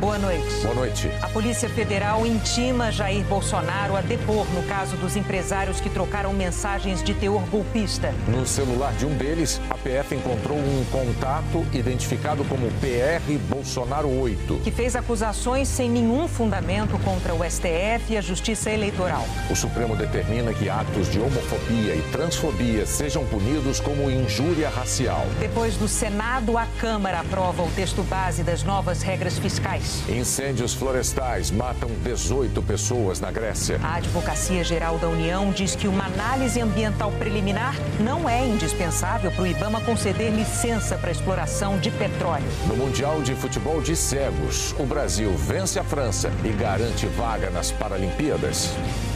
Boa noite. Boa noite. A Polícia Federal intima Jair Bolsonaro a depor no caso dos empresários que trocaram mensagens de teor golpista. No celular de um deles, a PF encontrou um contato identificado como PR Bolsonaro 8. Que fez acusações sem nenhum fundamento contra o STF e a Justiça Eleitoral. O Supremo determina que atos de homofobia e transfobia sejam punidos como injúria racial. Depois do Senado, a Câmara aprova o texto base das novas regras fiscais. Incêndios florestais matam 18 pessoas na Grécia. A Advocacia Geral da União diz que uma análise ambiental preliminar não é indispensável para o Ibama conceder licença para exploração de petróleo. No Mundial de Futebol de Cegos, o Brasil vence a França e garante vaga nas Paralimpíadas.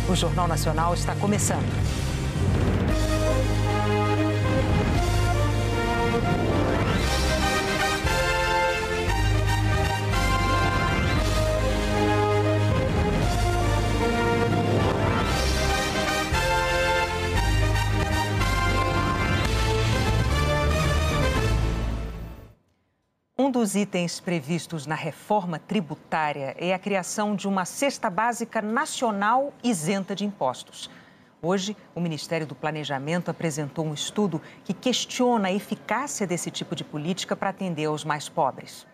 O Jornal Nacional está começando. Dos itens previstos na reforma tributária é a criação de uma cesta básica nacional isenta de impostos. Hoje, o Ministério do Planejamento apresentou um estudo que questiona a eficácia desse tipo de política para atender aos mais pobres.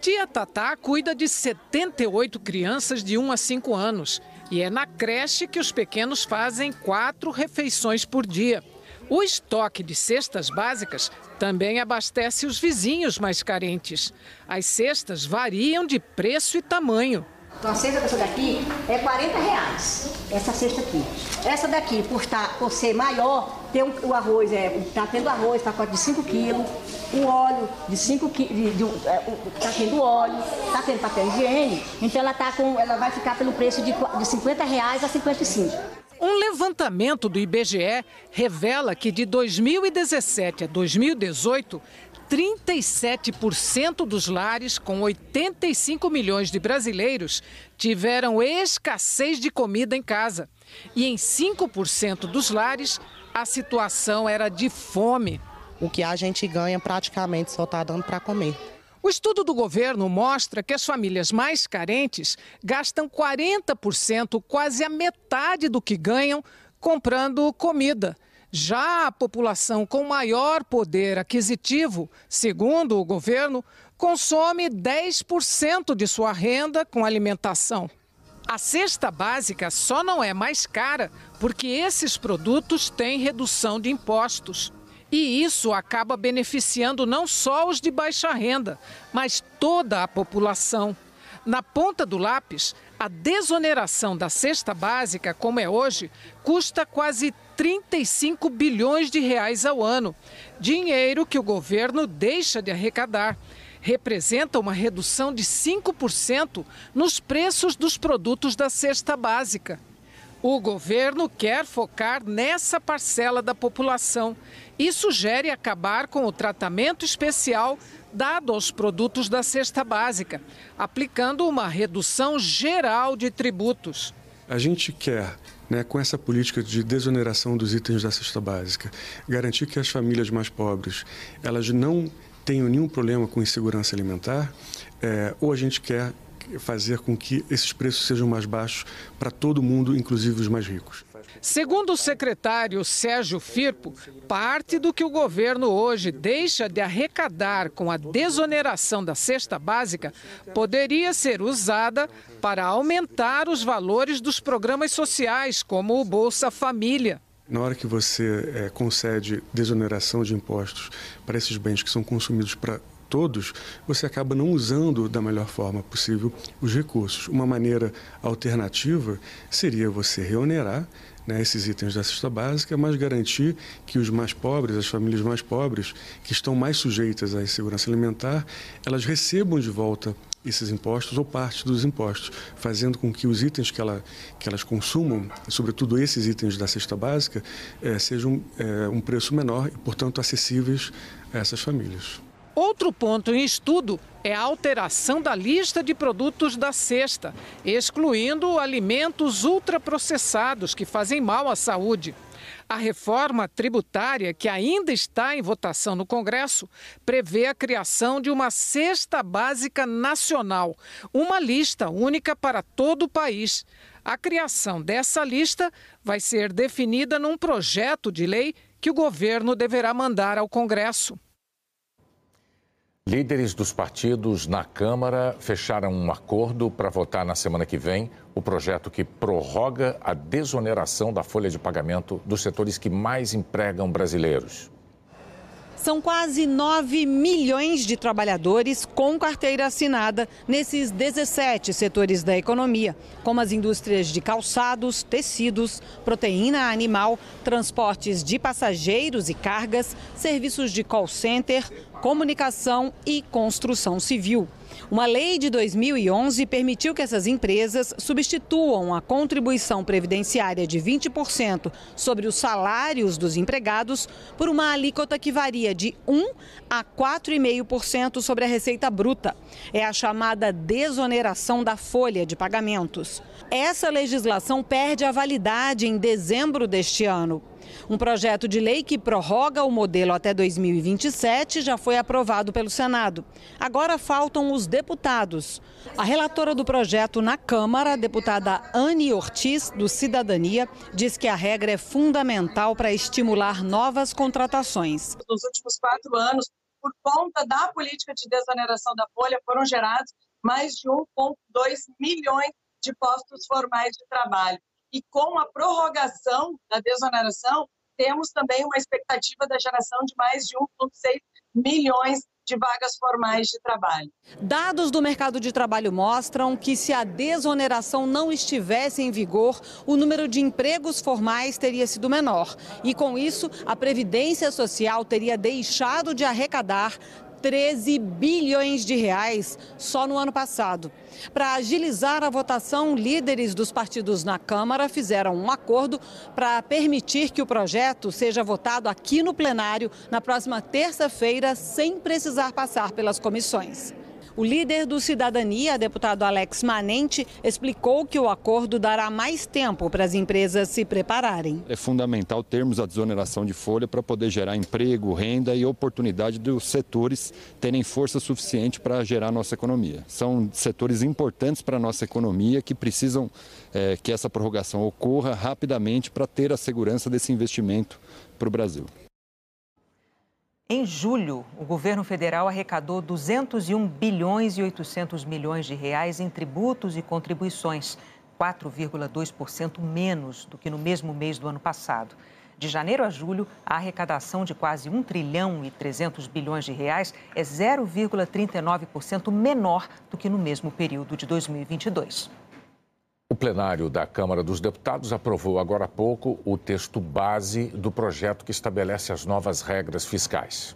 Tia Tatá cuida de 78 crianças de 1 a 5 anos e é na creche que os pequenos fazem quatro refeições por dia. O estoque de cestas básicas também abastece os vizinhos mais carentes. As cestas variam de preço e tamanho. Então a cesta dessa daqui é 40 reais, essa cesta aqui. Essa daqui, por, estar, por ser maior, tem um, o arroz, é, tá tendo arroz, pacote de 5 quilos, o óleo de 5 quilos, está tendo óleo, está tendo papel higiênico, então ela, tá com, ela vai ficar pelo preço de, de 50 reais a 55. Um levantamento do IBGE revela que de 2017 a 2018, 37% dos lares com 85 milhões de brasileiros tiveram escassez de comida em casa. E em 5% dos lares, a situação era de fome. O que a gente ganha praticamente só está dando para comer. O estudo do governo mostra que as famílias mais carentes gastam 40%, quase a metade do que ganham, comprando comida. Já a população com maior poder aquisitivo, segundo o governo, consome 10% de sua renda com alimentação. A cesta básica só não é mais cara porque esses produtos têm redução de impostos. E isso acaba beneficiando não só os de baixa renda, mas toda a população. Na ponta do lápis, a desoneração da cesta básica, como é hoje, custa quase 35 bilhões de reais ao ano. Dinheiro que o governo deixa de arrecadar. Representa uma redução de 5% nos preços dos produtos da cesta básica. O governo quer focar nessa parcela da população e sugere acabar com o tratamento especial dado aos produtos da cesta básica, aplicando uma redução geral de tributos. A gente quer né, com essa política de desoneração dos itens da cesta básica, garantir que as famílias mais pobres elas não tenham nenhum problema com insegurança alimentar, é, ou a gente quer fazer com que esses preços sejam mais baixos para todo mundo, inclusive os mais ricos. Segundo o secretário Sérgio Firpo, parte do que o governo hoje deixa de arrecadar com a desoneração da cesta básica poderia ser usada para aumentar os valores dos programas sociais, como o Bolsa Família. Na hora que você é, concede desoneração de impostos para esses bens que são consumidos para todos, você acaba não usando da melhor forma possível os recursos. Uma maneira alternativa seria você reonerar né, esses itens da cesta básica, mas garantir que os mais pobres, as famílias mais pobres, que estão mais sujeitas à insegurança alimentar, elas recebam de volta esses impostos ou parte dos impostos, fazendo com que os itens que, ela, que elas consumam, sobretudo esses itens da cesta básica, é, sejam é, um preço menor e, portanto, acessíveis a essas famílias. Outro ponto em estudo é a alteração da lista de produtos da cesta, excluindo alimentos ultraprocessados que fazem mal à saúde. A reforma tributária, que ainda está em votação no Congresso, prevê a criação de uma cesta básica nacional, uma lista única para todo o país. A criação dessa lista vai ser definida num projeto de lei que o governo deverá mandar ao Congresso. Líderes dos partidos na Câmara fecharam um acordo para votar na semana que vem o projeto que prorroga a desoneração da folha de pagamento dos setores que mais empregam brasileiros. São quase 9 milhões de trabalhadores com carteira assinada nesses 17 setores da economia, como as indústrias de calçados, tecidos, proteína animal, transportes de passageiros e cargas, serviços de call center, comunicação e construção civil. Uma lei de 2011 permitiu que essas empresas substituam a contribuição previdenciária de 20% sobre os salários dos empregados por uma alíquota que varia de 1 a 4,5% sobre a receita bruta. É a chamada desoneração da folha de pagamentos. Essa legislação perde a validade em dezembro deste ano. Um projeto de lei que prorroga o modelo até 2027 já foi aprovado pelo Senado. Agora faltam os deputados. A relatora do projeto na Câmara, deputada Anne Ortiz, do Cidadania, diz que a regra é fundamental para estimular novas contratações. Nos últimos quatro anos, por conta da política de desoneração da folha, foram gerados mais de 1,2 milhões de postos formais de trabalho. E com a prorrogação da desoneração, temos também uma expectativa da geração de mais de 1,6 milhões de vagas formais de trabalho. Dados do mercado de trabalho mostram que, se a desoneração não estivesse em vigor, o número de empregos formais teria sido menor. E, com isso, a Previdência Social teria deixado de arrecadar 13 bilhões de reais só no ano passado. Para agilizar a votação, líderes dos partidos na Câmara fizeram um acordo para permitir que o projeto seja votado aqui no plenário na próxima terça-feira, sem precisar passar pelas comissões. O líder do Cidadania, deputado Alex Manente, explicou que o acordo dará mais tempo para as empresas se prepararem. É fundamental termos a desoneração de folha para poder gerar emprego, renda e oportunidade dos setores terem força suficiente para gerar nossa economia. São setores importantes para a nossa economia que precisam é, que essa prorrogação ocorra rapidamente para ter a segurança desse investimento para o Brasil. Em julho, o governo federal arrecadou 201 bilhões e 800 milhões de reais em tributos e contribuições, 4,2% menos do que no mesmo mês do ano passado. De janeiro a julho, a arrecadação de quase 1 trilhão e 300 bilhões de reais é 0,39% menor do que no mesmo período de 2022. O plenário da Câmara dos Deputados aprovou agora há pouco o texto base do projeto que estabelece as novas regras fiscais.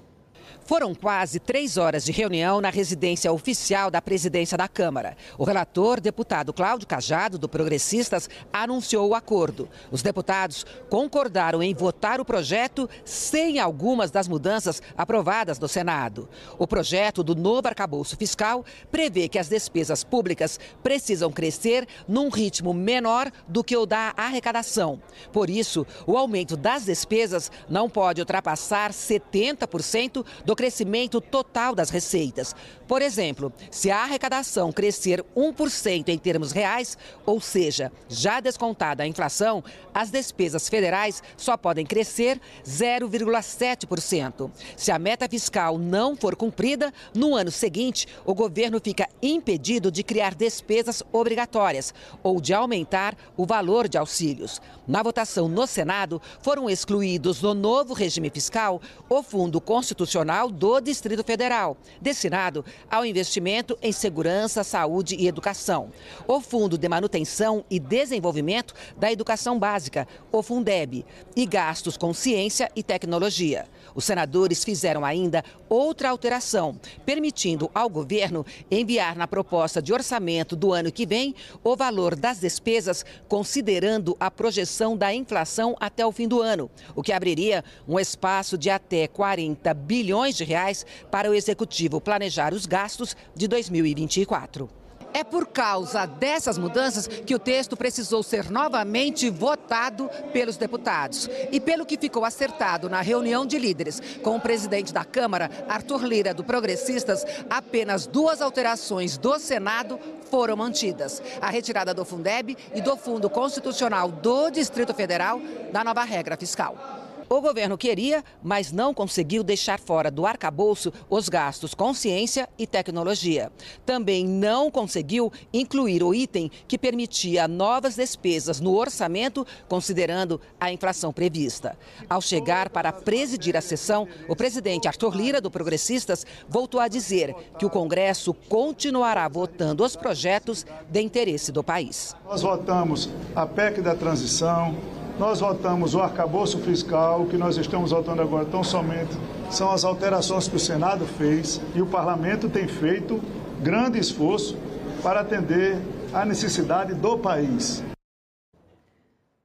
Foram quase três horas de reunião na residência oficial da presidência da Câmara. O relator, deputado Cláudio Cajado, do Progressistas, anunciou o acordo. Os deputados concordaram em votar o projeto sem algumas das mudanças aprovadas no Senado. O projeto do novo arcabouço fiscal prevê que as despesas públicas precisam crescer num ritmo menor do que o da arrecadação. Por isso, o aumento das despesas não pode ultrapassar 70% do do crescimento total das receitas. Por exemplo, se a arrecadação crescer 1% em termos reais, ou seja, já descontada a inflação, as despesas federais só podem crescer 0,7%. Se a meta fiscal não for cumprida, no ano seguinte, o governo fica impedido de criar despesas obrigatórias ou de aumentar o valor de auxílios. Na votação no Senado, foram excluídos do novo regime fiscal o Fundo Constitucional do Distrito Federal, destinado ao investimento em segurança, saúde e educação. O Fundo de Manutenção e Desenvolvimento da Educação Básica, o Fundeb, e gastos com ciência e tecnologia. Os senadores fizeram ainda outra alteração, permitindo ao governo enviar na proposta de orçamento do ano que vem o valor das despesas, considerando a projeção da inflação até o fim do ano, o que abriria um espaço de até 40 bilhões de reais para o executivo planejar os gastos de 2024. É por causa dessas mudanças que o texto precisou ser novamente votado pelos deputados. E pelo que ficou acertado na reunião de líderes com o presidente da Câmara, Arthur Lira, do Progressistas, apenas duas alterações do Senado foram mantidas: a retirada do Fundeb e do Fundo Constitucional do Distrito Federal da nova regra fiscal. O governo queria, mas não conseguiu deixar fora do arcabouço os gastos com ciência e tecnologia. Também não conseguiu incluir o item que permitia novas despesas no orçamento, considerando a inflação prevista. Ao chegar para presidir a sessão, o presidente Arthur Lira, do Progressistas, voltou a dizer que o Congresso continuará votando os projetos de interesse do país. Nós votamos a PEC da transição, nós votamos o arcabouço fiscal, o que nós estamos votando agora tão somente são as alterações que o Senado fez e o parlamento tem feito grande esforço para atender à necessidade do país.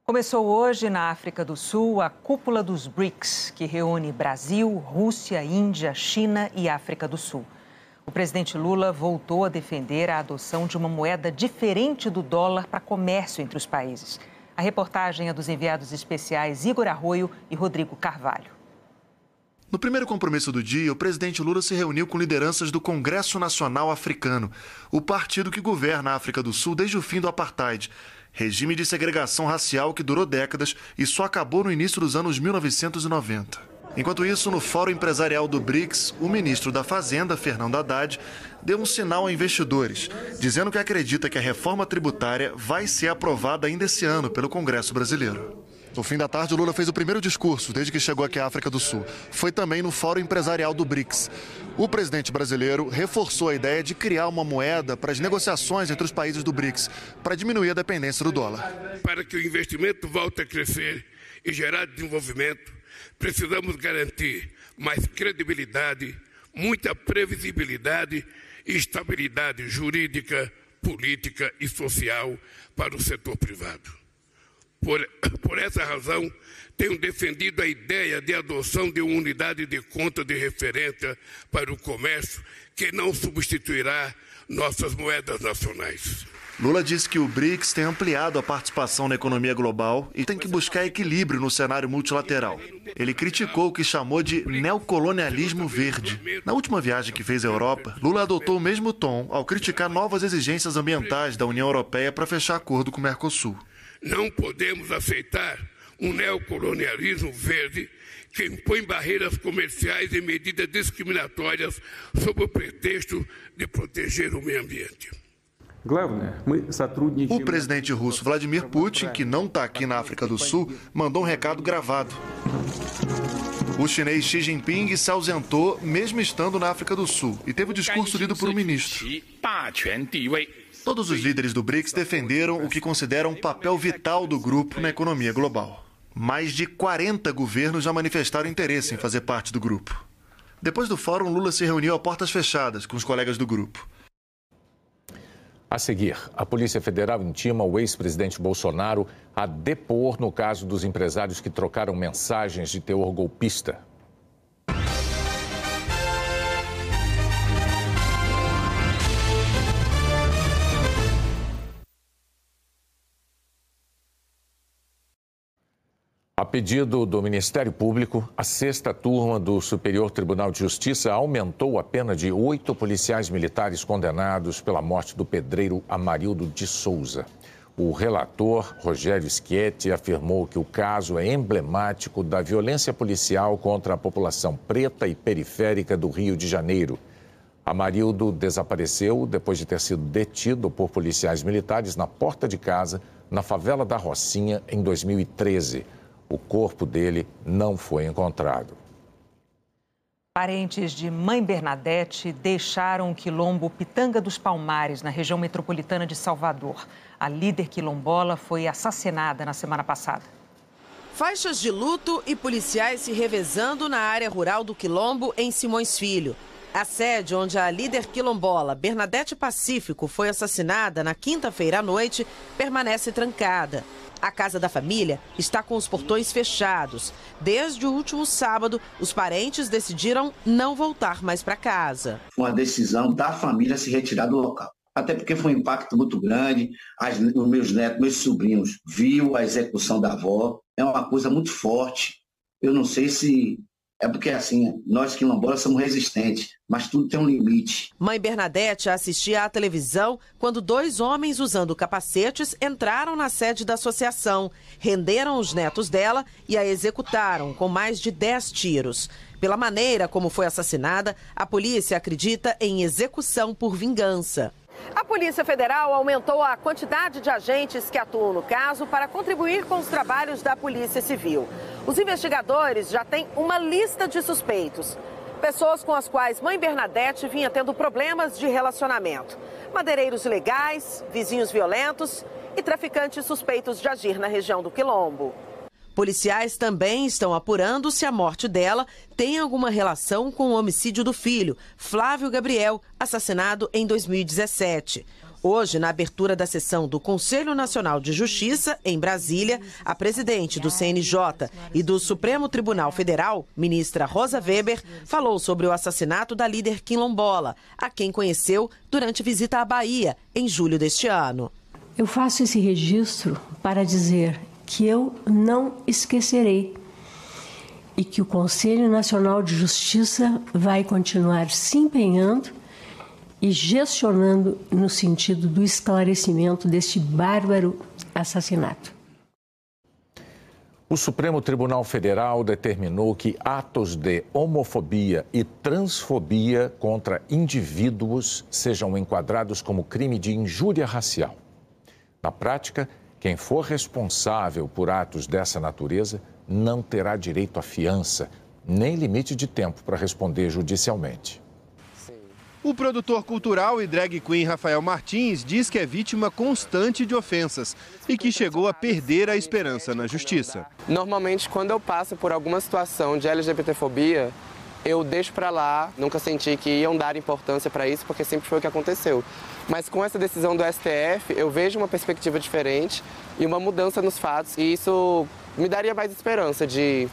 Começou hoje na África do Sul a cúpula dos BRICS, que reúne Brasil, Rússia, Índia, China e África do Sul. O presidente Lula voltou a defender a adoção de uma moeda diferente do dólar para comércio entre os países. A reportagem é dos enviados especiais Igor Arroio e Rodrigo Carvalho. No primeiro compromisso do dia, o presidente Lula se reuniu com lideranças do Congresso Nacional Africano, o partido que governa a África do Sul desde o fim do apartheid, regime de segregação racial que durou décadas e só acabou no início dos anos 1990. Enquanto isso, no Fórum Empresarial do BRICS, o ministro da Fazenda, Fernando Haddad, deu um sinal a investidores, dizendo que acredita que a reforma tributária vai ser aprovada ainda esse ano pelo Congresso brasileiro. No fim da tarde, Lula fez o primeiro discurso desde que chegou aqui à África do Sul. Foi também no Fórum Empresarial do BRICS. O presidente brasileiro reforçou a ideia de criar uma moeda para as negociações entre os países do BRICS, para diminuir a dependência do dólar. Para que o investimento volte a crescer e gerar desenvolvimento, precisamos garantir mais credibilidade, muita previsibilidade estabilidade jurídica, política e social para o setor privado. Por, por essa razão, tenho defendido a ideia de adoção de uma unidade de conta de referência para o comércio que não substituirá nossas moedas nacionais. Lula disse que o BRICS tem ampliado a participação na economia global e tem que buscar equilíbrio no cenário multilateral. Ele criticou o que chamou de neocolonialismo verde. Na última viagem que fez à Europa, Lula adotou o mesmo tom ao criticar novas exigências ambientais da União Europeia para fechar acordo com o Mercosul. Não podemos aceitar um neocolonialismo verde que impõe barreiras comerciais e medidas discriminatórias sob o pretexto de proteger o meio ambiente. O presidente russo Vladimir Putin, que não está aqui na África do Sul, mandou um recado gravado. O chinês Xi Jinping se ausentou, mesmo estando na África do Sul, e teve o discurso lido por um ministro. Todos os líderes do BRICS defenderam o que consideram um papel vital do grupo na economia global. Mais de 40 governos já manifestaram interesse em fazer parte do grupo. Depois do fórum, Lula se reuniu a portas fechadas com os colegas do grupo. A seguir, a Polícia Federal intima o ex-presidente Bolsonaro a depor no caso dos empresários que trocaram mensagens de teor golpista. A pedido do Ministério Público, a sexta turma do Superior Tribunal de Justiça aumentou a pena de oito policiais militares condenados pela morte do pedreiro Amarildo de Souza. O relator, Rogério Schietti, afirmou que o caso é emblemático da violência policial contra a população preta e periférica do Rio de Janeiro. Amarildo desapareceu depois de ter sido detido por policiais militares na porta de casa, na favela da Rocinha, em 2013. O corpo dele não foi encontrado. Parentes de Mãe Bernadette deixaram o quilombo Pitanga dos Palmares, na região metropolitana de Salvador. A líder quilombola foi assassinada na semana passada. Faixas de luto e policiais se revezando na área rural do Quilombo, em Simões Filho. A sede onde a líder quilombola Bernadette Pacífico foi assassinada na quinta-feira à noite permanece trancada. A casa da família está com os portões fechados. Desde o último sábado, os parentes decidiram não voltar mais para casa. Uma decisão da família se retirar do local. até porque foi um impacto muito grande. As, os meus netos, meus sobrinhos, viu a execução da avó. É uma coisa muito forte. Eu não sei se é porque, assim, nós quilombolas somos resistentes, mas tudo tem um limite. Mãe Bernadette assistia à televisão quando dois homens usando capacetes entraram na sede da associação, renderam os netos dela e a executaram com mais de 10 tiros. Pela maneira como foi assassinada, a polícia acredita em execução por vingança. A Polícia Federal aumentou a quantidade de agentes que atuam no caso para contribuir com os trabalhos da Polícia Civil. Os investigadores já têm uma lista de suspeitos. Pessoas com as quais mãe Bernadette vinha tendo problemas de relacionamento. Madeireiros ilegais, vizinhos violentos e traficantes suspeitos de agir na região do Quilombo. Policiais também estão apurando se a morte dela tem alguma relação com o homicídio do filho, Flávio Gabriel, assassinado em 2017. Hoje, na abertura da sessão do Conselho Nacional de Justiça, em Brasília, a presidente do CNJ e do Supremo Tribunal Federal, ministra Rosa Weber, falou sobre o assassinato da líder quilombola, a quem conheceu durante visita à Bahia, em julho deste ano. Eu faço esse registro para dizer que eu não esquecerei e que o Conselho Nacional de Justiça vai continuar se empenhando e gestionando no sentido do esclarecimento deste bárbaro assassinato. O Supremo Tribunal Federal determinou que atos de homofobia e transfobia contra indivíduos sejam enquadrados como crime de injúria racial. Na prática, quem for responsável por atos dessa natureza não terá direito à fiança, nem limite de tempo para responder judicialmente. O produtor cultural e drag queen Rafael Martins diz que é vítima constante de ofensas e que chegou a perder a esperança na justiça. Normalmente, quando eu passo por alguma situação de LGBTfobia, eu deixo para lá, nunca senti que iam dar importância para isso, porque sempre foi o que aconteceu. Mas com essa decisão do STF, eu vejo uma perspectiva diferente e uma mudança nos fatos, e isso me daria mais esperança de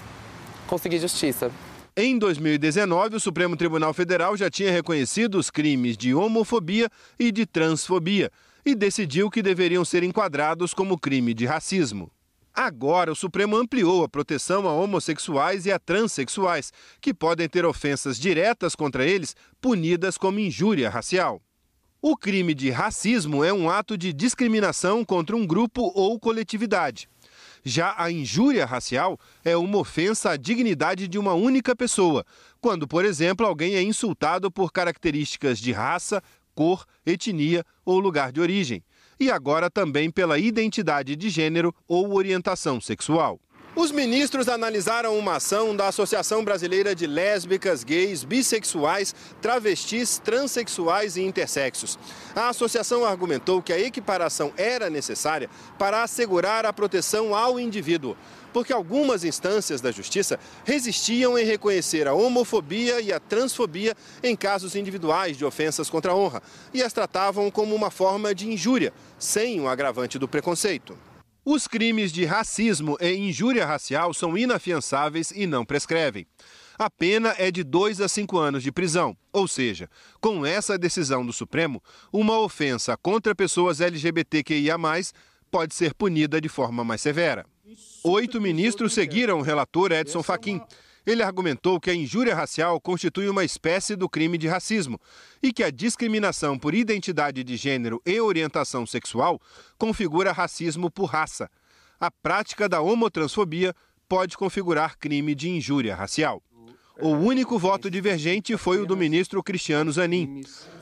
conseguir justiça. Em 2019, o Supremo Tribunal Federal já tinha reconhecido os crimes de homofobia e de transfobia e decidiu que deveriam ser enquadrados como crime de racismo. Agora, o Supremo ampliou a proteção a homossexuais e a transexuais, que podem ter ofensas diretas contra eles punidas como injúria racial. O crime de racismo é um ato de discriminação contra um grupo ou coletividade. Já a injúria racial é uma ofensa à dignidade de uma única pessoa, quando, por exemplo, alguém é insultado por características de raça, cor, etnia ou lugar de origem e agora também pela identidade de gênero ou orientação sexual. Os ministros analisaram uma ação da Associação Brasileira de Lésbicas, Gays, Bissexuais, Travestis, Transsexuais e Intersexos. A associação argumentou que a equiparação era necessária para assegurar a proteção ao indivíduo, porque algumas instâncias da justiça resistiam em reconhecer a homofobia e a transfobia em casos individuais de ofensas contra a honra e as tratavam como uma forma de injúria, sem o agravante do preconceito. Os crimes de racismo e injúria racial são inafiançáveis e não prescrevem. A pena é de dois a cinco anos de prisão. Ou seja, com essa decisão do Supremo, uma ofensa contra pessoas LGBTQIA, pode ser punida de forma mais severa. Oito ministros seguiram o relator Edson Fachin. Ele argumentou que a injúria racial constitui uma espécie do crime de racismo e que a discriminação por identidade de gênero e orientação sexual configura racismo por raça. A prática da homotransfobia pode configurar crime de injúria racial. O único voto divergente foi o do ministro Cristiano Zanin.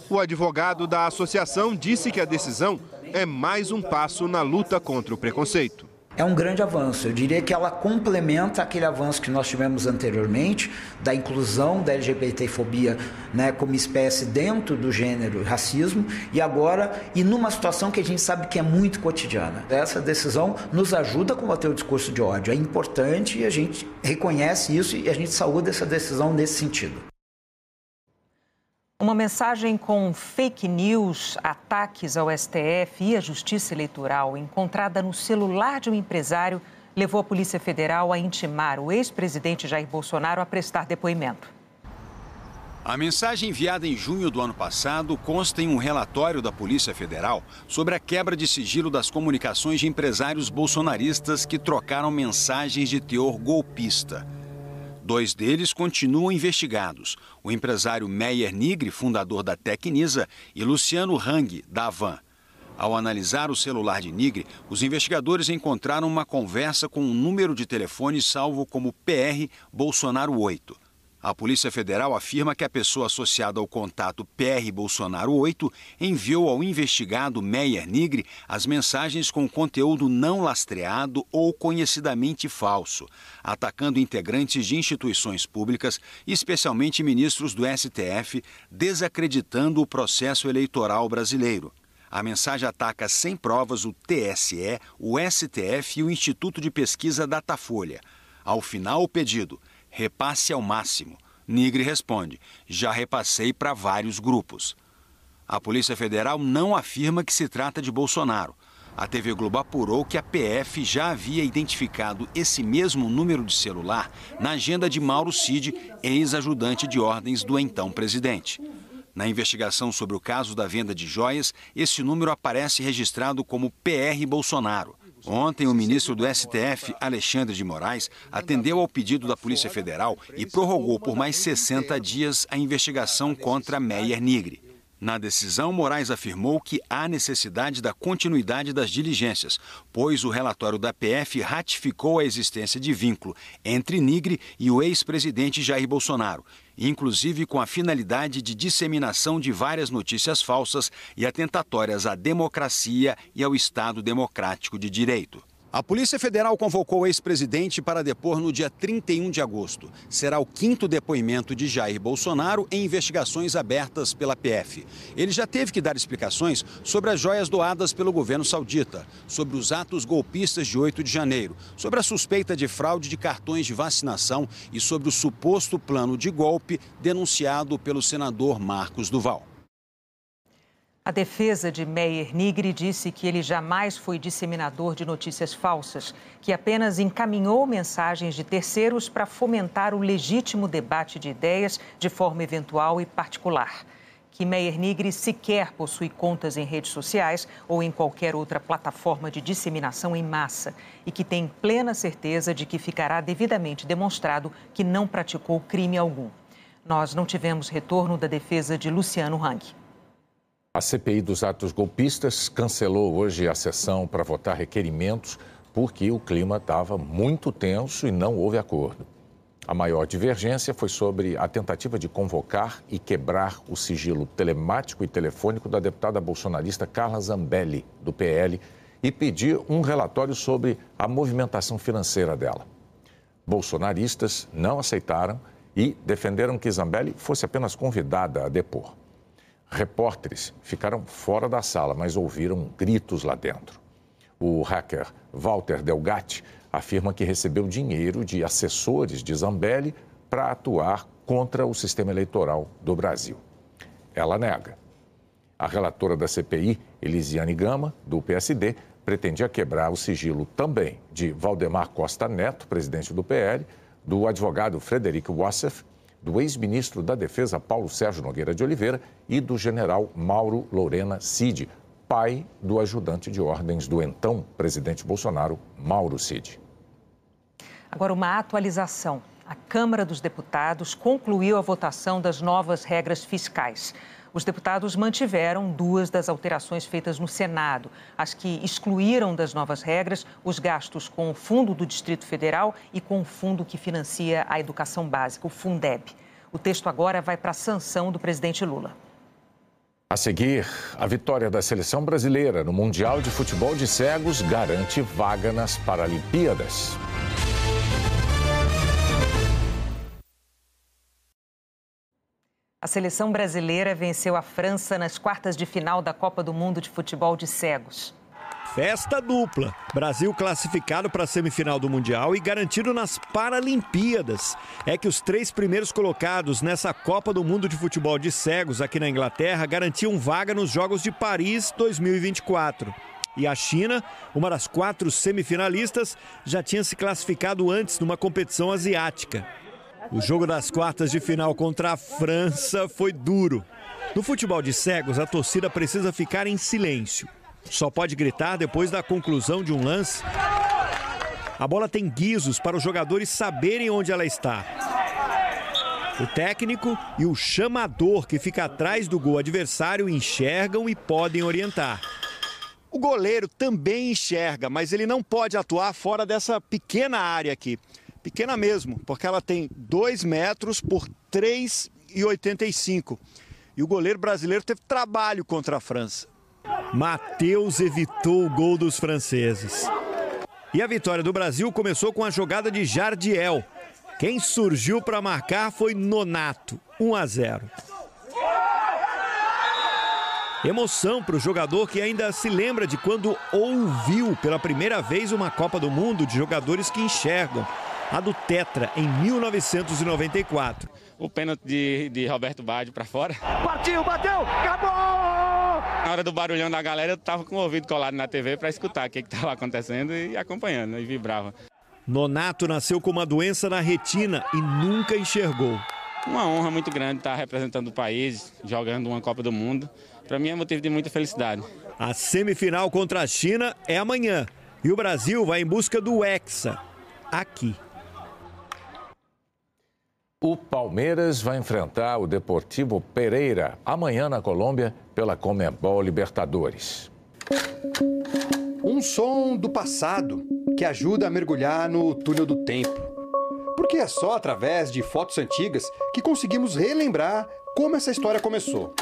O advogado da associação disse que a decisão é mais um passo na luta contra o preconceito é um grande avanço. Eu diria que ela complementa aquele avanço que nós tivemos anteriormente, da inclusão da LGBTfobia né, como espécie dentro do gênero racismo, e agora, e numa situação que a gente sabe que é muito cotidiana. Essa decisão nos ajuda a combater o discurso de ódio. É importante e a gente reconhece isso e a gente saúda essa decisão nesse sentido. Uma mensagem com fake news, ataques ao STF e à Justiça Eleitoral encontrada no celular de um empresário levou a Polícia Federal a intimar o ex-presidente Jair Bolsonaro a prestar depoimento. A mensagem enviada em junho do ano passado consta em um relatório da Polícia Federal sobre a quebra de sigilo das comunicações de empresários bolsonaristas que trocaram mensagens de teor golpista. Dois deles continuam investigados: o empresário Meyer Nigri, fundador da Tecnisa, e Luciano Hang, da Avan. Ao analisar o celular de Nigri, os investigadores encontraram uma conversa com um número de telefone salvo como PR Bolsonaro 8. A Polícia Federal afirma que a pessoa associada ao contato PR Bolsonaro 8 enviou ao investigado Meyer Nigri as mensagens com conteúdo não lastreado ou conhecidamente falso, atacando integrantes de instituições públicas, especialmente ministros do STF, desacreditando o processo eleitoral brasileiro. A mensagem ataca sem provas o TSE, o STF e o Instituto de Pesquisa Datafolha. Ao final, o pedido repasse ao máximo. Nigre responde: já repassei para vários grupos. A Polícia Federal não afirma que se trata de Bolsonaro. A TV Globo apurou que a PF já havia identificado esse mesmo número de celular na agenda de Mauro Cid, ex-ajudante de ordens do então presidente. Na investigação sobre o caso da venda de joias, esse número aparece registrado como PR Bolsonaro. Ontem, o ministro do STF, Alexandre de Moraes, atendeu ao pedido da Polícia Federal e prorrogou por mais 60 dias a investigação contra Meyer Nigre. Na decisão, Moraes afirmou que há necessidade da continuidade das diligências, pois o relatório da PF ratificou a existência de vínculo entre Nigre e o ex-presidente Jair Bolsonaro, inclusive com a finalidade de disseminação de várias notícias falsas e atentatórias à democracia e ao Estado Democrático de Direito. A Polícia Federal convocou o ex-presidente para depor no dia 31 de agosto. Será o quinto depoimento de Jair Bolsonaro em investigações abertas pela PF. Ele já teve que dar explicações sobre as joias doadas pelo governo saudita, sobre os atos golpistas de 8 de janeiro, sobre a suspeita de fraude de cartões de vacinação e sobre o suposto plano de golpe denunciado pelo senador Marcos Duval. A defesa de Meyer Nigri disse que ele jamais foi disseminador de notícias falsas, que apenas encaminhou mensagens de terceiros para fomentar o legítimo debate de ideias de forma eventual e particular. Que Meyer Nigri sequer possui contas em redes sociais ou em qualquer outra plataforma de disseminação em massa e que tem plena certeza de que ficará devidamente demonstrado que não praticou crime algum. Nós não tivemos retorno da defesa de Luciano Hang. A CPI dos atos golpistas cancelou hoje a sessão para votar requerimentos porque o clima estava muito tenso e não houve acordo. A maior divergência foi sobre a tentativa de convocar e quebrar o sigilo telemático e telefônico da deputada bolsonarista Carla Zambelli, do PL, e pedir um relatório sobre a movimentação financeira dela. Bolsonaristas não aceitaram e defenderam que Zambelli fosse apenas convidada a depor. Repórteres ficaram fora da sala, mas ouviram gritos lá dentro. O hacker Walter Delgatti afirma que recebeu dinheiro de assessores de Zambelli para atuar contra o sistema eleitoral do Brasil. Ela nega. A relatora da CPI, Elisiane Gama, do PSD, pretendia quebrar o sigilo também de Valdemar Costa Neto, presidente do PL, do advogado Frederico Wassef do ex-ministro da Defesa Paulo Sérgio Nogueira de Oliveira e do general Mauro Lorena Cid, pai do ajudante de ordens do então presidente Bolsonaro, Mauro Cid. Agora, uma atualização. A Câmara dos Deputados concluiu a votação das novas regras fiscais. Os deputados mantiveram duas das alterações feitas no Senado, as que excluíram das novas regras os gastos com o Fundo do Distrito Federal e com o fundo que financia a educação básica, o Fundeb. O texto agora vai para a sanção do presidente Lula. A seguir, a vitória da seleção brasileira no Mundial de Futebol de Cegos garante vaga nas Paralimpíadas. A seleção brasileira venceu a França nas quartas de final da Copa do Mundo de Futebol de Cegos. Festa dupla. Brasil classificado para a semifinal do Mundial e garantido nas Paralimpíadas. É que os três primeiros colocados nessa Copa do Mundo de Futebol de Cegos aqui na Inglaterra garantiam vaga nos Jogos de Paris 2024. E a China, uma das quatro semifinalistas, já tinha se classificado antes numa competição asiática. O jogo das quartas de final contra a França foi duro. No futebol de cegos, a torcida precisa ficar em silêncio. Só pode gritar depois da conclusão de um lance. A bola tem guizos para os jogadores saberem onde ela está. O técnico e o chamador que fica atrás do gol adversário enxergam e podem orientar. O goleiro também enxerga, mas ele não pode atuar fora dessa pequena área aqui. Pequena mesmo, porque ela tem 2 metros por 3,85. E o goleiro brasileiro teve trabalho contra a França. Matheus evitou o gol dos franceses. E a vitória do Brasil começou com a jogada de Jardiel. Quem surgiu para marcar foi Nonato, 1 a 0. Emoção para o jogador que ainda se lembra de quando ouviu pela primeira vez uma Copa do Mundo de jogadores que enxergam, a do Tetra, em 1994. O pênalti de, de Roberto Baggio para fora. Partiu, bateu, acabou! Na hora do barulhão da galera, eu estava com o ouvido colado na TV para escutar o que estava acontecendo e acompanhando, e vibrava. Nonato nasceu com uma doença na retina e nunca enxergou. Uma honra muito grande estar representando o país, jogando uma Copa do Mundo. Para mim é motivo de muita felicidade. A semifinal contra a China é amanhã e o Brasil vai em busca do Hexa, aqui. O Palmeiras vai enfrentar o Deportivo Pereira amanhã na Colômbia pela Comebol Libertadores. Um som do passado que ajuda a mergulhar no túnel do tempo. Porque é só através de fotos antigas que conseguimos relembrar como essa história começou.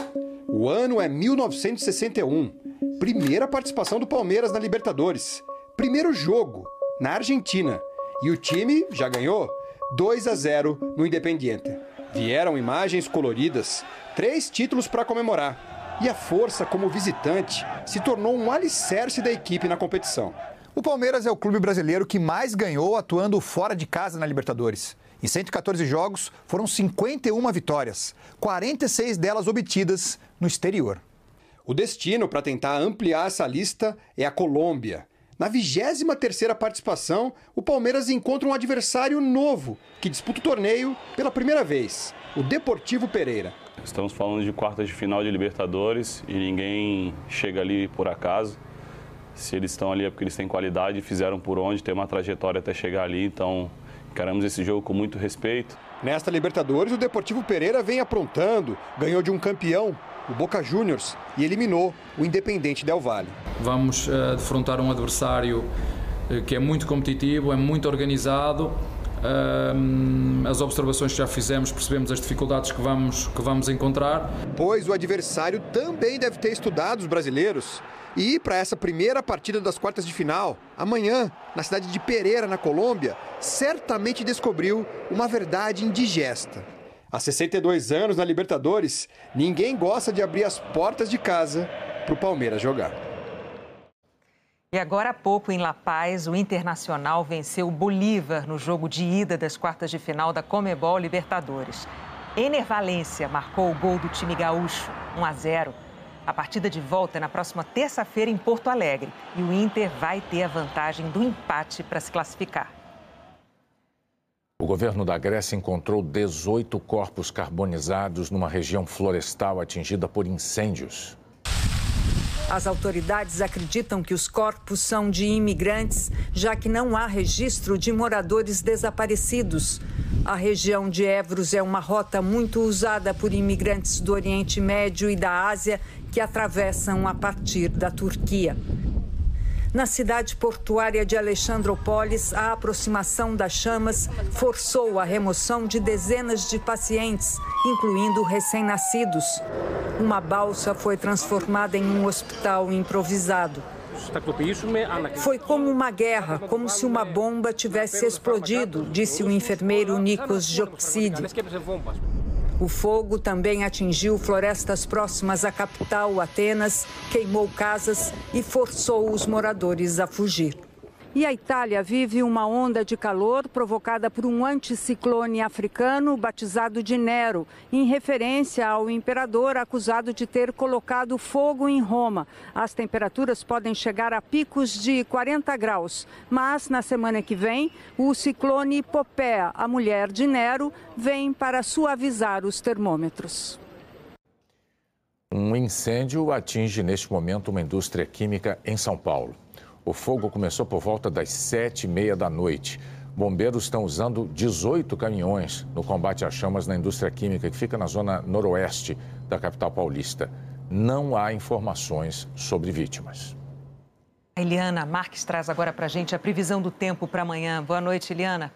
O ano é 1961, primeira participação do Palmeiras na Libertadores, primeiro jogo na Argentina. E o time já ganhou 2 a 0 no Independiente. Vieram imagens coloridas, três títulos para comemorar. E a força como visitante se tornou um alicerce da equipe na competição. O Palmeiras é o clube brasileiro que mais ganhou atuando fora de casa na Libertadores. Em 114 jogos, foram 51 vitórias, 46 delas obtidas no exterior. O destino para tentar ampliar essa lista é a Colômbia. Na 23ª participação, o Palmeiras encontra um adversário novo, que disputa o torneio pela primeira vez, o Deportivo Pereira. Estamos falando de quartas de final de Libertadores e ninguém chega ali por acaso. Se eles estão ali é porque eles têm qualidade, fizeram por onde, tem uma trajetória até chegar ali, então Encaramos esse jogo com muito respeito. Nesta Libertadores, o Deportivo Pereira vem aprontando, ganhou de um campeão, o Boca Juniors, e eliminou o Independente Del Valle. Vamos uh, defrontar um adversário uh, que é muito competitivo, é muito organizado. Uh, as observações que já fizemos, percebemos as dificuldades que vamos, que vamos encontrar. Pois o adversário também deve ter estudado os brasileiros e para essa primeira partida das quartas de final, amanhã, na cidade de Pereira, na Colômbia, certamente descobriu uma verdade indigesta. Há 62 anos na Libertadores, ninguém gosta de abrir as portas de casa para o Palmeiras jogar. E agora há pouco, em La Paz, o Internacional venceu o Bolívar no jogo de ida das quartas de final da Comebol Libertadores. Ener Valência marcou o gol do time gaúcho, 1 a 0. A partida de volta é na próxima terça-feira em Porto Alegre e o Inter vai ter a vantagem do empate para se classificar. O governo da Grécia encontrou 18 corpos carbonizados numa região florestal atingida por incêndios. As autoridades acreditam que os corpos são de imigrantes, já que não há registro de moradores desaparecidos. A região de Evros é uma rota muito usada por imigrantes do Oriente Médio e da Ásia que atravessam a partir da Turquia. Na cidade portuária de Alexandrópolis, a aproximação das chamas forçou a remoção de dezenas de pacientes, incluindo recém-nascidos. Uma balsa foi transformada em um hospital improvisado. Foi como uma guerra, como se uma bomba tivesse explodido, disse o enfermeiro Nikos Joksidi. O fogo também atingiu florestas próximas à capital, Atenas, queimou casas e forçou os moradores a fugir. E a Itália vive uma onda de calor provocada por um anticiclone africano batizado de Nero, em referência ao imperador acusado de ter colocado fogo em Roma. As temperaturas podem chegar a picos de 40 graus, mas na semana que vem, o ciclone Popea, a mulher de Nero, vem para suavizar os termômetros. Um incêndio atinge neste momento uma indústria química em São Paulo. O fogo começou por volta das sete e meia da noite. Bombeiros estão usando 18 caminhões no combate às chamas na indústria química que fica na zona noroeste da capital paulista. Não há informações sobre vítimas. Eliana Marques traz agora para a gente a previsão do tempo para amanhã. Boa noite, Eliana.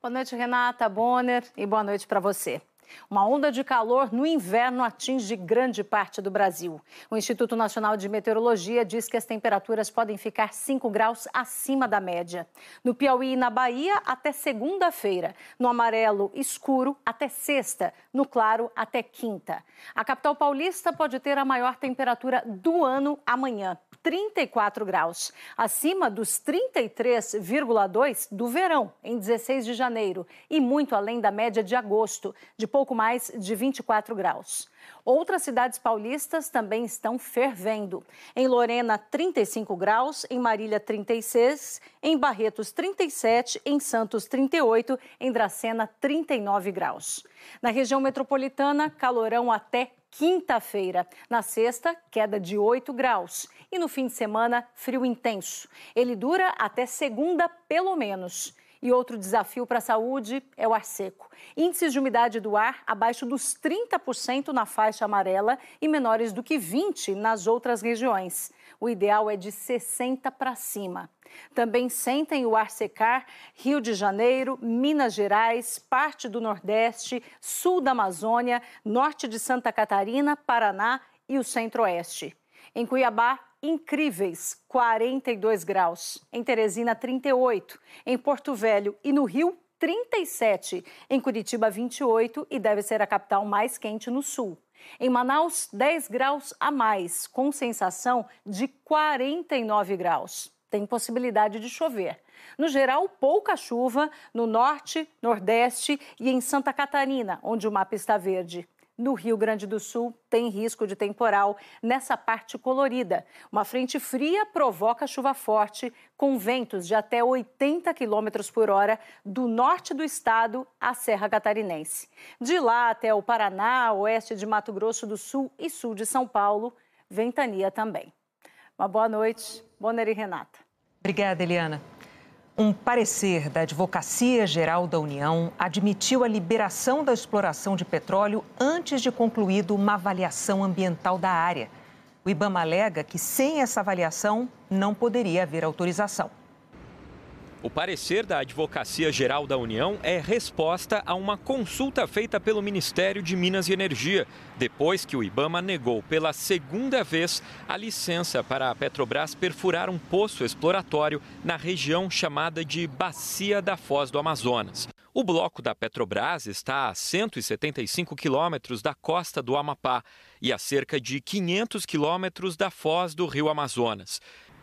Boa noite, Renata Bonner, e boa noite para você. Uma onda de calor no inverno atinge grande parte do Brasil. O Instituto Nacional de Meteorologia diz que as temperaturas podem ficar 5 graus acima da média. No Piauí e na Bahia, até segunda-feira. No amarelo escuro, até sexta. No claro, até quinta. A capital paulista pode ter a maior temperatura do ano amanhã. 34 graus, acima dos 33,2 do verão, em 16 de janeiro, e muito além da média de agosto, de pouco mais de 24 graus. Outras cidades paulistas também estão fervendo. Em Lorena, 35 graus, em Marília, 36, em Barretos, 37, em Santos, 38, em Dracena, 39 graus. Na região metropolitana, calorão até quinta-feira. Na sexta, queda de 8 graus. E no fim de semana, frio intenso. Ele dura até segunda, pelo menos. E outro desafio para a saúde é o ar seco. Índices de umidade do ar abaixo dos 30% na faixa amarela e menores do que 20% nas outras regiões. O ideal é de 60 para cima. Também sentem o ar secar Rio de Janeiro, Minas Gerais, parte do Nordeste, sul da Amazônia, norte de Santa Catarina, Paraná e o Centro-Oeste. Em Cuiabá, incríveis 42 graus. Em Teresina, 38. Em Porto Velho e no Rio, 37. Em Curitiba, 28 e deve ser a capital mais quente no sul. Em Manaus, 10 graus a mais, com sensação de 49 graus. Tem possibilidade de chover. No geral, pouca chuva no norte, nordeste e em Santa Catarina, onde o mapa está verde. No Rio Grande do Sul, tem risco de temporal nessa parte colorida. Uma frente fria provoca chuva forte, com ventos de até 80 km por hora do norte do estado à Serra Catarinense. De lá até o Paraná, oeste de Mato Grosso do Sul e sul de São Paulo, ventania também. Uma boa noite, Bonner e Renata. Obrigada, Eliana. Um parecer da Advocacia Geral da União admitiu a liberação da exploração de petróleo antes de concluído uma avaliação ambiental da área. O IBAMA alega que sem essa avaliação não poderia haver autorização. O parecer da Advocacia Geral da União é resposta a uma consulta feita pelo Ministério de Minas e Energia, depois que o Ibama negou pela segunda vez a licença para a Petrobras perfurar um poço exploratório na região chamada de Bacia da Foz do Amazonas. O bloco da Petrobras está a 175 quilômetros da costa do Amapá e a cerca de 500 quilômetros da foz do rio Amazonas.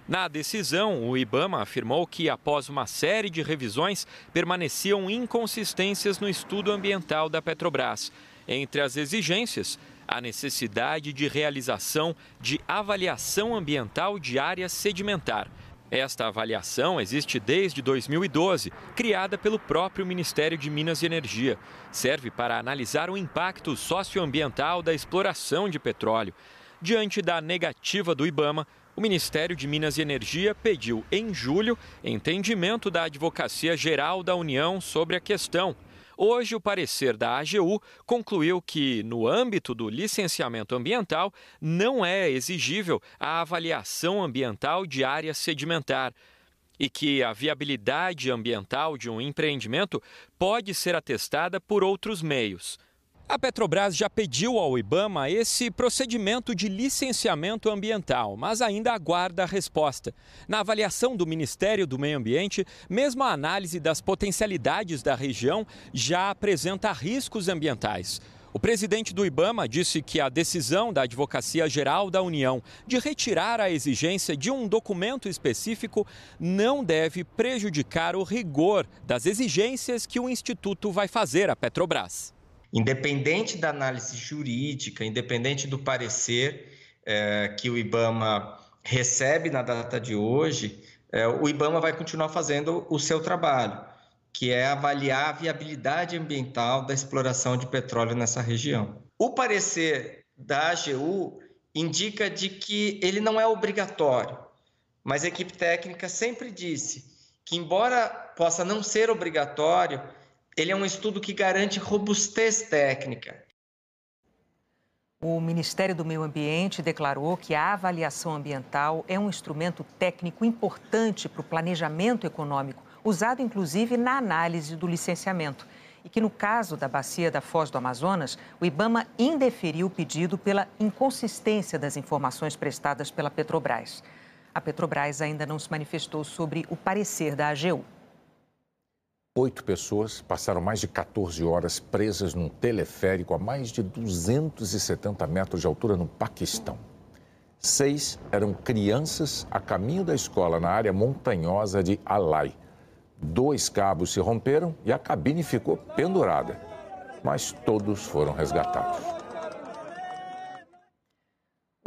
Na decisão, o Ibama afirmou que, após uma série de revisões, permaneciam inconsistências no estudo ambiental da Petrobras. Entre as exigências, a necessidade de realização de avaliação ambiental de área sedimentar. Esta avaliação existe desde 2012, criada pelo próprio Ministério de Minas e Energia. Serve para analisar o impacto socioambiental da exploração de petróleo. Diante da negativa do Ibama, o Ministério de Minas e Energia pediu em julho entendimento da Advocacia Geral da União sobre a questão. Hoje, o parecer da AGU concluiu que, no âmbito do licenciamento ambiental, não é exigível a avaliação ambiental de área sedimentar e que a viabilidade ambiental de um empreendimento pode ser atestada por outros meios. A Petrobras já pediu ao Ibama esse procedimento de licenciamento ambiental, mas ainda aguarda a resposta. Na avaliação do Ministério do Meio Ambiente, mesmo a análise das potencialidades da região já apresenta riscos ambientais. O presidente do Ibama disse que a decisão da Advocacia Geral da União de retirar a exigência de um documento específico não deve prejudicar o rigor das exigências que o Instituto vai fazer à Petrobras. Independente da análise jurídica, independente do parecer é, que o Ibama recebe na data de hoje, é, o IBAMA vai continuar fazendo o seu trabalho, que é avaliar a viabilidade ambiental da exploração de petróleo nessa região. O parecer da AGU indica de que ele não é obrigatório, mas a equipe técnica sempre disse que, embora possa não ser obrigatório, ele é um estudo que garante robustez técnica. O Ministério do Meio Ambiente declarou que a avaliação ambiental é um instrumento técnico importante para o planejamento econômico, usado inclusive na análise do licenciamento. E que, no caso da bacia da Foz do Amazonas, o Ibama indeferiu o pedido pela inconsistência das informações prestadas pela Petrobras. A Petrobras ainda não se manifestou sobre o parecer da AGU. Oito pessoas passaram mais de 14 horas presas num teleférico a mais de 270 metros de altura no Paquistão. Seis eram crianças a caminho da escola na área montanhosa de Alai. Dois cabos se romperam e a cabine ficou pendurada, mas todos foram resgatados.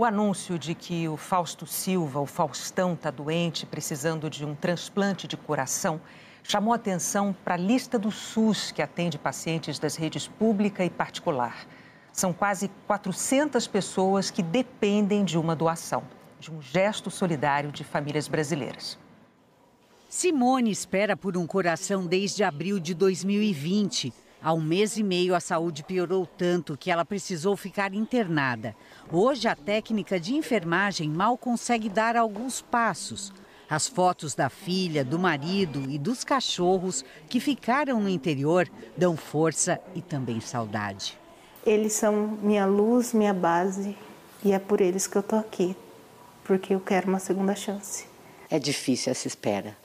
O anúncio de que o Fausto Silva, o Faustão, está doente, precisando de um transplante de coração, chamou atenção para a lista do SUS que atende pacientes das redes pública e particular. São quase 400 pessoas que dependem de uma doação, de um gesto solidário de famílias brasileiras. Simone espera por um coração desde abril de 2020. Há um mês e meio, a saúde piorou tanto que ela precisou ficar internada. Hoje, a técnica de enfermagem mal consegue dar alguns passos. As fotos da filha, do marido e dos cachorros que ficaram no interior dão força e também saudade. Eles são minha luz, minha base e é por eles que eu tô aqui, porque eu quero uma segunda chance. É difícil essa espera?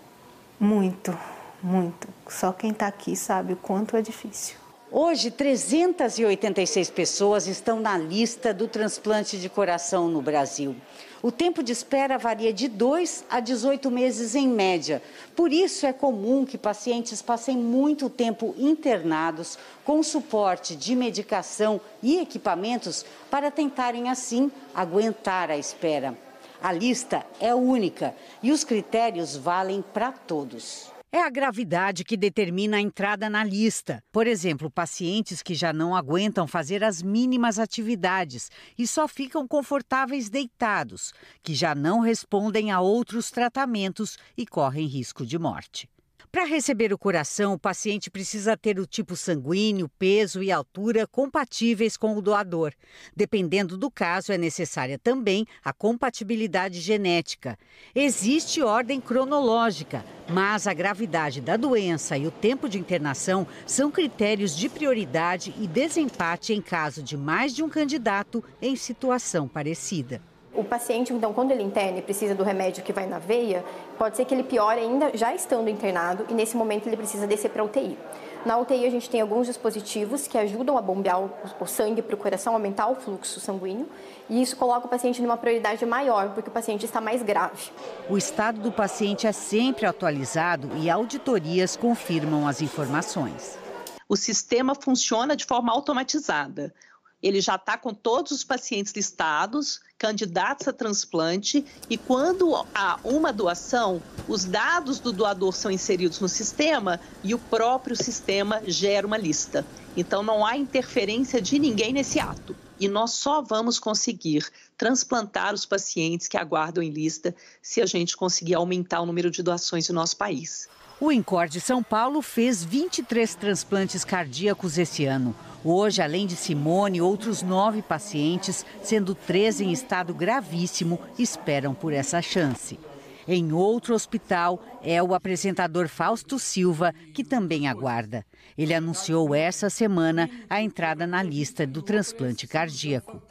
Muito, muito. Só quem está aqui sabe o quanto é difícil. Hoje, 386 pessoas estão na lista do transplante de coração no Brasil. O tempo de espera varia de 2 a 18 meses em média. Por isso, é comum que pacientes passem muito tempo internados com suporte de medicação e equipamentos para tentarem, assim, aguentar a espera. A lista é única e os critérios valem para todos. É a gravidade que determina a entrada na lista. Por exemplo, pacientes que já não aguentam fazer as mínimas atividades e só ficam confortáveis deitados, que já não respondem a outros tratamentos e correm risco de morte. Para receber o coração, o paciente precisa ter o tipo sanguíneo, peso e altura compatíveis com o doador. Dependendo do caso, é necessária também a compatibilidade genética. Existe ordem cronológica, mas a gravidade da doença e o tempo de internação são critérios de prioridade e desempate em caso de mais de um candidato em situação parecida. O paciente, então, quando ele interna e precisa do remédio que vai na veia, pode ser que ele piore ainda já estando internado e nesse momento ele precisa descer para a UTI. Na UTI a gente tem alguns dispositivos que ajudam a bombear o sangue para o coração, aumentar o fluxo sanguíneo, e isso coloca o paciente numa prioridade maior, porque o paciente está mais grave. O estado do paciente é sempre atualizado e auditorias confirmam as informações. O sistema funciona de forma automatizada ele já está com todos os pacientes listados, candidatos a transplante, e quando há uma doação, os dados do doador são inseridos no sistema e o próprio sistema gera uma lista. Então não há interferência de ninguém nesse ato. E nós só vamos conseguir transplantar os pacientes que aguardam em lista se a gente conseguir aumentar o número de doações no nosso país. O Incor de São Paulo fez 23 transplantes cardíacos esse ano. Hoje, além de Simone, outros nove pacientes, sendo três em estado gravíssimo, esperam por essa chance. Em outro hospital, é o apresentador Fausto Silva, que também aguarda. Ele anunciou essa semana a entrada na lista do transplante cardíaco.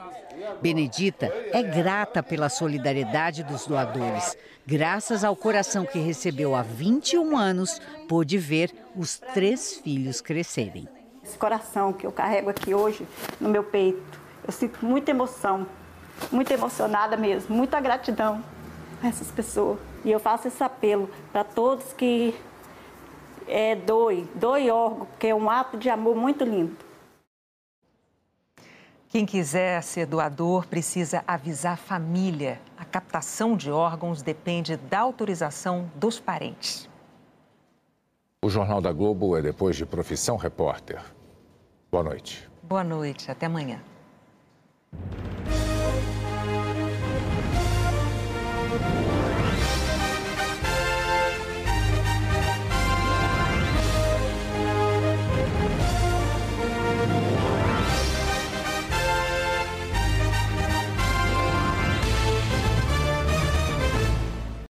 Benedita é grata pela solidariedade dos doadores. Graças ao coração que recebeu há 21 anos, pôde ver os três filhos crescerem. Esse coração que eu carrego aqui hoje no meu peito, eu sinto muita emoção, muito emocionada mesmo, muita gratidão a essas pessoas. E eu faço esse apelo para todos que é, doem, doem órgão, porque é um ato de amor muito lindo. Quem quiser ser doador precisa avisar a família. A captação de órgãos depende da autorização dos parentes. O Jornal da Globo é depois de Profissão Repórter. Boa noite. Boa noite, até amanhã.